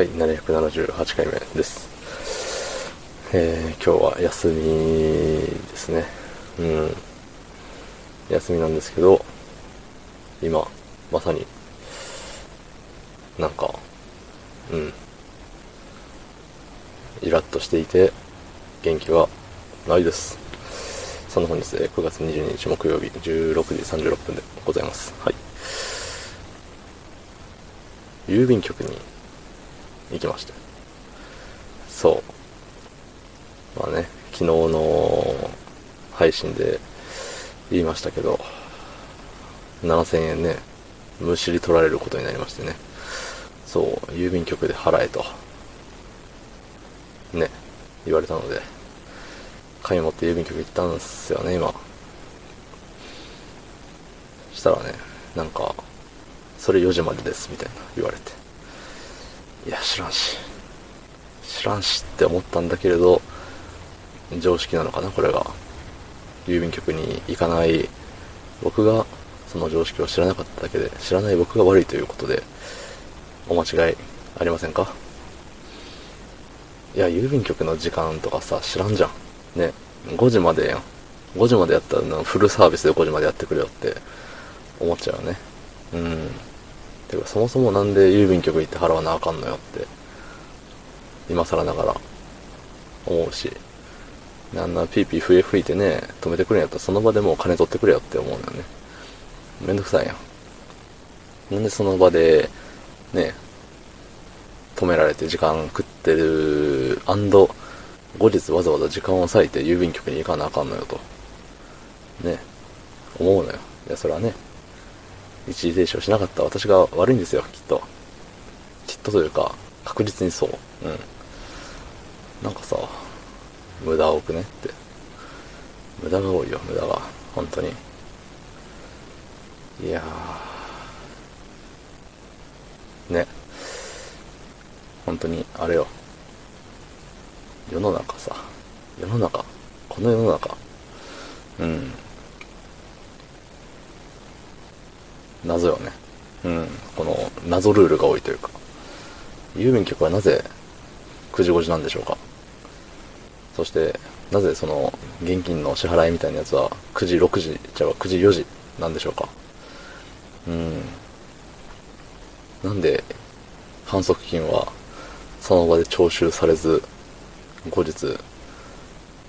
はい、778回目です。えー、今日は休みですね。うん。休みなんですけど、今、まさに、なんか、うん。イラッとしていて、元気がないです。その本日で9月22日木曜日16時36分でございます。はい。郵便局に行きました。そう。まあね、昨日の配信で言いましたけど、7000円ね、むしり取られることになりましてね。そう、郵便局で払えと。ね、言われたので、紙持って郵便局行ったんですよね、今。したらね、なんか、それ4時までです、みたいな言われて。いや、知らんし。知らんしって思ったんだけれど、常識なのかな、これが。郵便局に行かない僕がその常識を知らなかっただけで、知らない僕が悪いということで、お間違いありませんか？いや、郵便局の時間とかさ、知らんじゃん。ね、5時までやん。5時までやったらフルサービスで5時までやってくれよって思っちゃうよね。うん。てか、そもそもなんで郵便局行って払わなあかんのよって、今更ながら思うし、あんなピーピー笛吹いてね、止めてくれんやったらその場でもう金取ってくれよって思うのよね。めんどくさいやん。なんでその場で、ね、止められて時間食ってる、アンド、後日わざわざ時間を割いて郵便局に行かなあかんのよと。ね、思うのよ。いや、それはね、一時停止をしなかった私が悪いんですよ、きっと。きっとというか、確実にそう。うん。なんかさ、無駄多くねって。無駄が多いよ、無駄が。本当に。いやー。ね。本当に、あれよ。世の中さ、世の中、この世の中、うん。謎よね。うん。この謎ルールが多いというか。郵便局はなぜ9時5時なんでしょうかそして、なぜその現金の支払いみたいなやつは9時6時、じゃあ9時4時なんでしょうかうん。なんで反則金はその場で徴収されず、後日、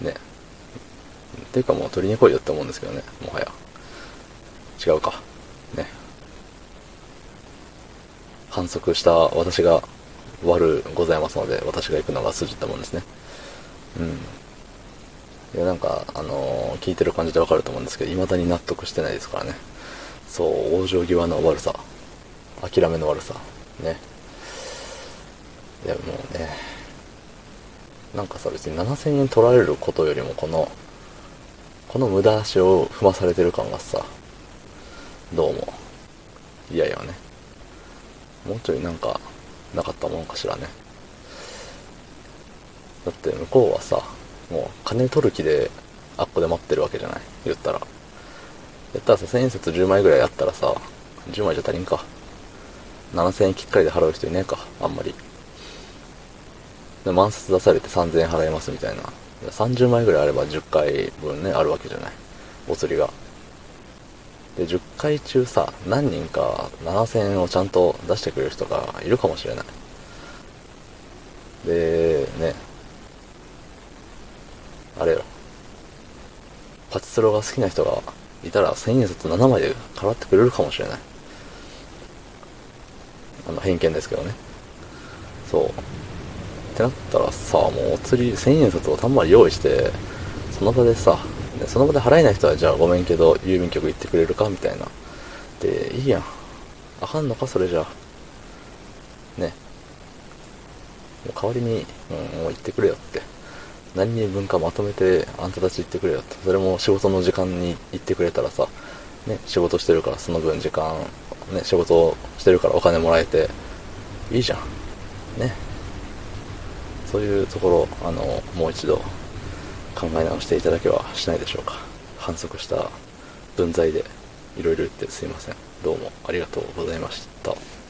ね。っていうかもう取りに来いよって思うんですけどね、もはや。違うか。ね。反則した私が悪ございますので、私が行くのが筋ったもんですね。うん。いや、なんか、あのー聞いてる感じでわかると思うんですけど、未だに納得してないですからね。そう、往生際の悪さ。諦めの悪さ。ね。いや、もうね。なんかさ、別に7000円取られることよりも、この、この無駄足を踏まされてる感がさ、どうも、嫌やよね。もうちょいなんか、なかったもんかしらね。だって向こうはさ、もう金取る気で、あっこで待ってるわけじゃない？言ったら。やったらさ、1000円札10枚ぐらいあったらさ、10枚じゃ足りんか。7000円きっかりで払う人いねえか、あんまり。で、満札出されて3000円払いますみたいな。30枚ぐらいあれば10回分ね、あるわけじゃない？お釣りが。で、10回中さ、何人か7000円をちゃんと出してくれる人がいるかもしれない。で、ね。あれよ。パチスロが好きな人がいたら1000円札7枚で払ってくれるかもしれない。あの、偏見ですけどね。そう。ってなったらさ、もうお釣り1000円札をたんまり用意して、その場でさ、その場で払えない人はじゃあごめんけど、郵便局行ってくれるかみたいな。で、いいやん。あかんのかそれじゃあ。ね。もう代わりに、うん、もう行ってくれよって。何人分かまとめてあんたたち行ってくれよって。それも仕事の時間に行ってくれたらさ、ね、仕事してるからその分時間、ね、仕事してるからお金もらえて、いいじゃん。ね。そういうところ、あの、もう一度考え直していただけはしないでしょうか。反則した分際でいろいろ言ってすいません。どうもありがとうございました。